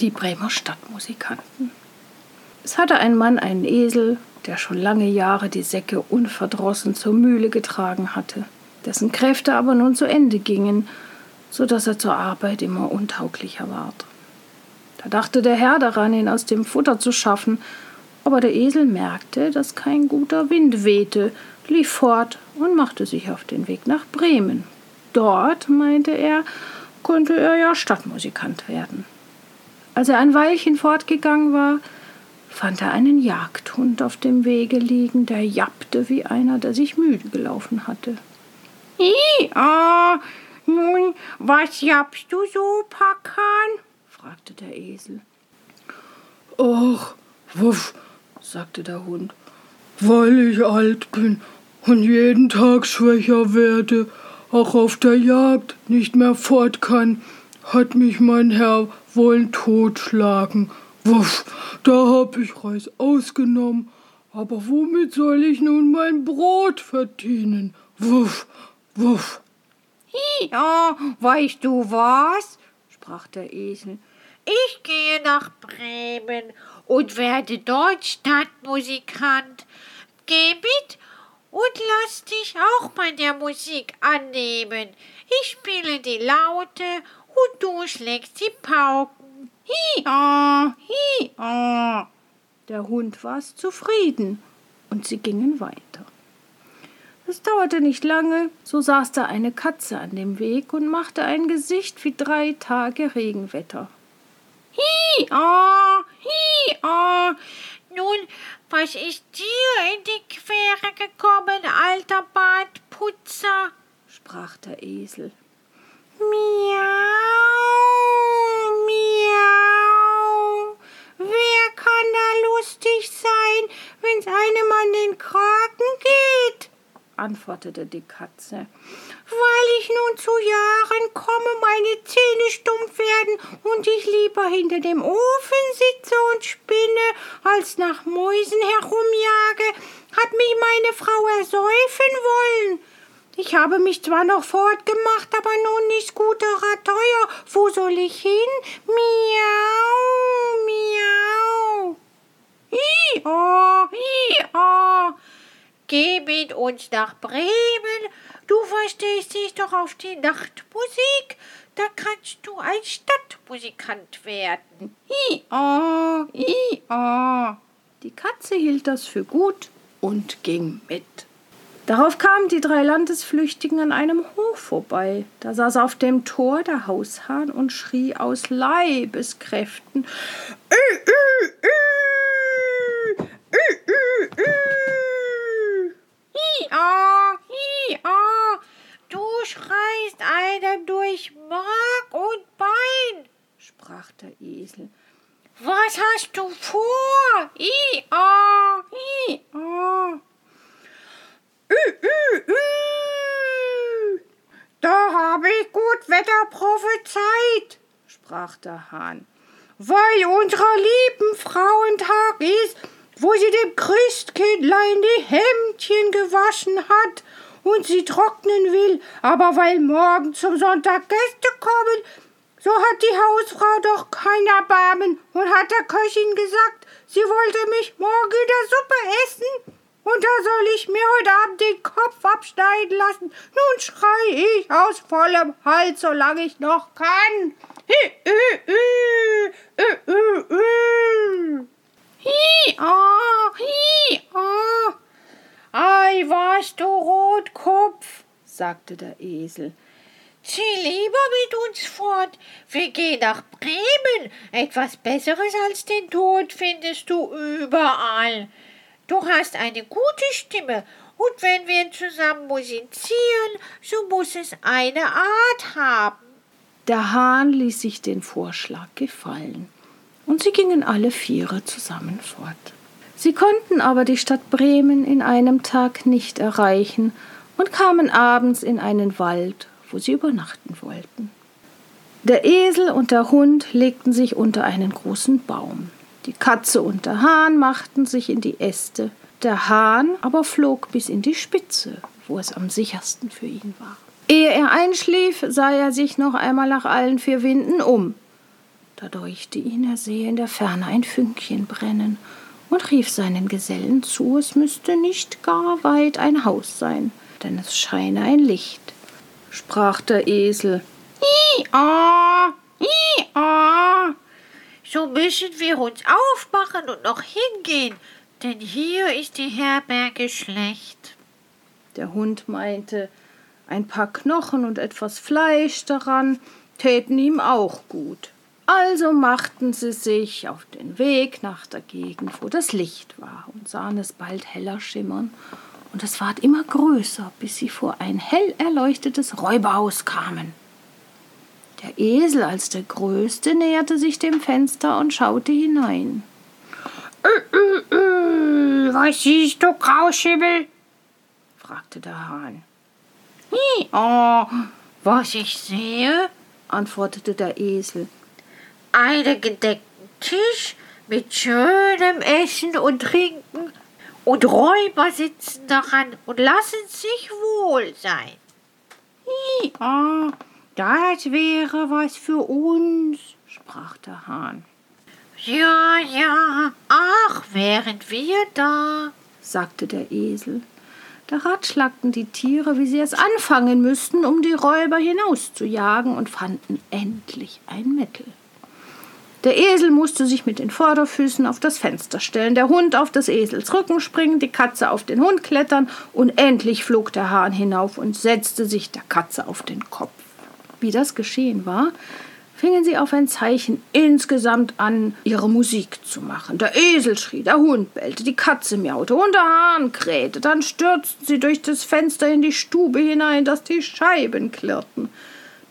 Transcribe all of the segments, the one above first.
Die Bremer Stadtmusikanten. Es hatte ein Mann einen Esel, der schon lange Jahre die Säcke unverdrossen zur Mühle getragen hatte, dessen Kräfte aber nun zu Ende gingen, so dass er zur Arbeit immer untauglicher ward. Da dachte der Herr daran, ihn aus dem Futter zu schaffen, aber der Esel merkte, dass kein guter Wind wehte, lief fort und machte sich auf den Weg nach Bremen. Dort, meinte er, könnte er ja Stadtmusikant werden. Als er ein Weilchen fortgegangen war, fand er einen Jagdhund auf dem Wege liegen, der jappte wie einer, der sich müde gelaufen hatte. Ah, nun, was jappst du so, Pakan? fragte der Esel. Ach, wuff, sagte der Hund, weil ich alt bin und jeden Tag schwächer werde, auch auf der Jagd nicht mehr fort kann, hat mich mein Herr wollen totschlagen. Wuff, da hab ich Reis ausgenommen. Aber womit soll ich nun mein Brot verdienen? Wuff, wuff. Ja, weißt du was? sprach der Esel. Ich gehe nach Bremen und werde dort Stadtmusikant. Geh mit und lass dich auch bei der Musik annehmen. Ich spiele die Laute und du schlägst die Pauken. Hi-ah, hi-ah. Der Hund war zufrieden und sie gingen weiter. Es dauerte nicht lange, so saß da eine Katze an dem Weg und machte ein Gesicht wie drei Tage Regenwetter. Hi-ah, hi-ah. Nun, was ist dir in die Quere gekommen, alter Bartputzer? sprach der Esel. Miau, miau. Wer kann da lustig sein, wenn's einem an den Kragen geht? antwortete die Katze. Weil ich nun zu Jahren komme, meine Zähne stumpf werden und ich lieber hinter dem Ofen sitze und spinne, als nach Mäusen herumjage, hat mich meine Frau ersäufen wollen. Ich habe mich zwar noch fortgemacht, aber nun nicht guterer teuer. Wo soll ich hin? Miau, miau. I, oh, i, oh. Geh mit uns nach Bremen. Du verstehst dich doch auf die Nachtmusik. Da kannst du ein Stadtmusikant werden. I-ah, i-ah. Die Katze hielt das für gut und ging mit. Darauf kamen die drei Landesflüchtigen an einem Hof vorbei. Da saß auf dem Tor der Haushahn und schrie aus Leibeskräften: Ü, ü, ü! Hi-ah, hi-ah, du schreist einem durch Mark und Bein, sprach der Esel. Was hast du vor? I-ah, i-ah. Ü, ü, ü. Da habe ich gut Wetter prophezeit, sprach der Hahn. Weil unserer lieben Frauentag ist, wo sie dem Christkindlein die Hemdchen gewaschen hat und sie trocknen will, aber weil morgen zum Sonntag Gäste kommen, so hat die Hausfrau doch kein Erbarmen und hat der Köchin gesagt, sie wollte mich morgen in der Suppe essen. Und da soll ich mir heute Abend den Kopf abschneiden lassen. Nun schrei ich aus vollem Hals, solange ich noch kann. Hü, hü, hü, hü, hü, hü. Hi-ah, hi-ah. Ei, warst du Rotkopf, sagte der Esel. Zieh lieber mit uns fort. Wir gehen nach Bremen. Etwas Besseres als den Tod findest du überall. Du hast eine gute Stimme, und wenn wir zusammen musizieren, so muss es eine Art haben. Der Hahn ließ sich den Vorschlag gefallen und sie gingen alle Viere zusammen fort. Sie konnten aber die Stadt Bremen in einem Tag nicht erreichen und kamen abends in einen Wald, wo sie übernachten wollten. Der Esel und der Hund legten sich unter einen großen Baum. Die Katze und der Hahn machten sich in die Äste. Der Hahn aber flog bis in die Spitze, wo es am sichersten für ihn war. Ehe er einschlief, sah er sich noch einmal nach allen vier Winden um. Da deuchte ihn, er sehe in der Ferne ein Fünkchen brennen und rief seinen Gesellen zu, es müsste nicht gar weit ein Haus sein, denn es scheine ein Licht. Sprach der Esel, I-a, I-a. So müssen wir uns aufmachen und noch hingehen, denn hier ist die Herberge schlecht. Der Hund meinte, ein paar Knochen und etwas Fleisch daran täten ihm auch gut. Also machten sie sich auf den Weg nach der Gegend, wo das Licht war, und sahen es bald heller schimmern, und es ward immer größer, bis sie vor ein hell erleuchtetes Räuberhaus kamen. Der Esel als der Größte näherte sich dem Fenster und schaute hinein. Äh, äh, äh, was siehst du, Grauschimmel? fragte der Hahn. Oh, was ich sehe, antwortete der Esel, einen gedeckten Tisch mit schönem Essen und Trinken und Räuber sitzen daran und lassen sich wohl sein. Ja, das wäre was für uns, sprach der Hahn. Ja, ja, ach, wären wir da, sagte der Esel. Da ratschlagten die Tiere, wie sie es anfangen müssten, um die Räuber hinauszujagen, und fanden endlich ein Mittel. Der Esel musste sich mit den Vorderfüßen auf das Fenster stellen, der Hund auf des Esels Rücken springen, die Katze auf den Hund klettern, und endlich flog der Hahn hinauf und setzte sich der Katze auf den Kopf. Wie das geschehen war, fingen sie auf ein Zeichen insgesamt an, ihre Musik zu machen. Der Esel schrie, der Hund bellte, die Katze miaute und der Hahn krähte. Dann stürzten sie durch das Fenster in die Stube hinein, dass die Scheiben klirrten.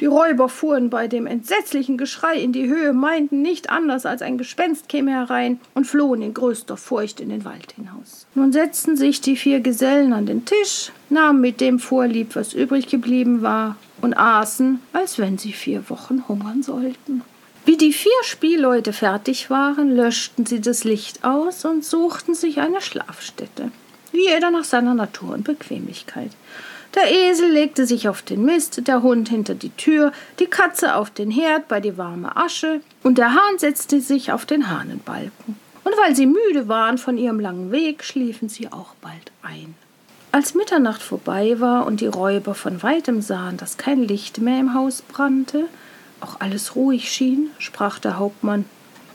Die Räuber fuhren bei dem entsetzlichen Geschrei in die Höhe, meinten nicht anders als ein Gespenst käme herein und flohen in größter Furcht in den Wald hinaus. Nun setzten sich die vier Gesellen an den Tisch, nahmen mit dem Vorlieb, was übrig geblieben war, und aßen, als wenn sie vier Wochen hungern sollten. Wie die vier Spielleute fertig waren, löschten sie das Licht aus und suchten sich eine Schlafstätte, jeder nach seiner Natur und Bequemlichkeit. Der Esel legte sich auf den Mist, der Hund hinter die Tür, die Katze auf den Herd bei die warme Asche, und der Hahn setzte sich auf den Hahnenbalken. Und weil sie müde waren von ihrem langen Weg, schliefen sie auch bald ein. Als Mitternacht vorbei war und die Räuber von weitem sahen, dass kein Licht mehr im Haus brannte, auch alles ruhig schien, sprach der Hauptmann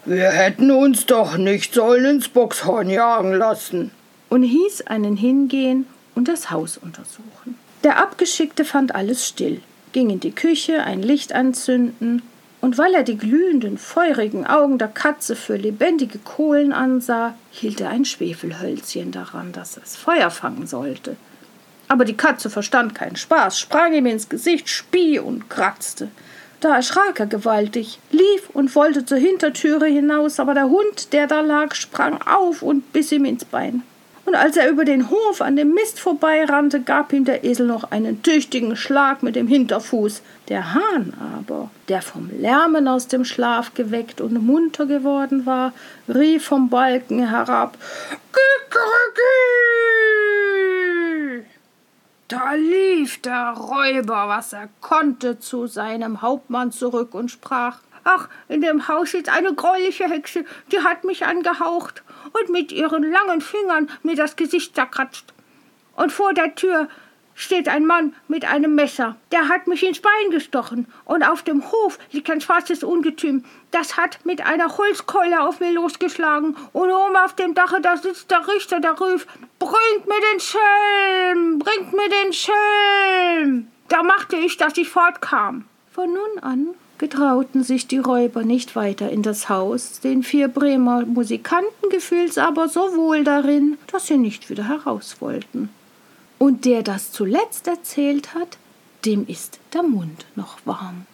Wir hätten uns doch nicht sollen ins Boxhorn jagen lassen und hieß einen hingehen und das Haus untersuchen. Der Abgeschickte fand alles still, ging in die Küche, ein Licht anzünden, und weil er die glühenden, feurigen Augen der Katze für lebendige Kohlen ansah, hielt er ein Schwefelhölzchen daran, das es Feuer fangen sollte. Aber die Katze verstand keinen Spaß, sprang ihm ins Gesicht, spie und kratzte. Da erschrak er gewaltig, lief und wollte zur Hintertüre hinaus, aber der Hund, der da lag, sprang auf und biss ihm ins Bein und als er über den Hof an dem Mist vorbeirannte, gab ihm der Esel noch einen tüchtigen Schlag mit dem Hinterfuß. Der Hahn aber, der vom Lärmen aus dem Schlaf geweckt und munter geworden war, rief vom Balken herab Kikeriki! Da lief der Räuber, was er konnte, zu seinem Hauptmann zurück und sprach Ach, in dem Haus ist eine greuliche Hexe, die hat mich angehaucht und mit ihren langen Fingern mir das Gesicht zerkratzt. Und vor der Tür steht ein Mann mit einem Messer. Der hat mich ins Bein gestochen. Und auf dem Hof liegt ein schwarzes Ungetüm. Das hat mit einer Holzkeule auf mir losgeschlagen. Und oben auf dem Dache, da sitzt der Richter, der rief, bringt mir den Schelm, bringt mir den Schelm. Da machte ich, dass ich fortkam. Von nun an getrauten sich die Räuber nicht weiter in das Haus, den vier Bremer Musikanten gefiel's aber so wohl darin, dass sie nicht wieder heraus wollten. Und der das zuletzt erzählt hat, dem ist der Mund noch warm.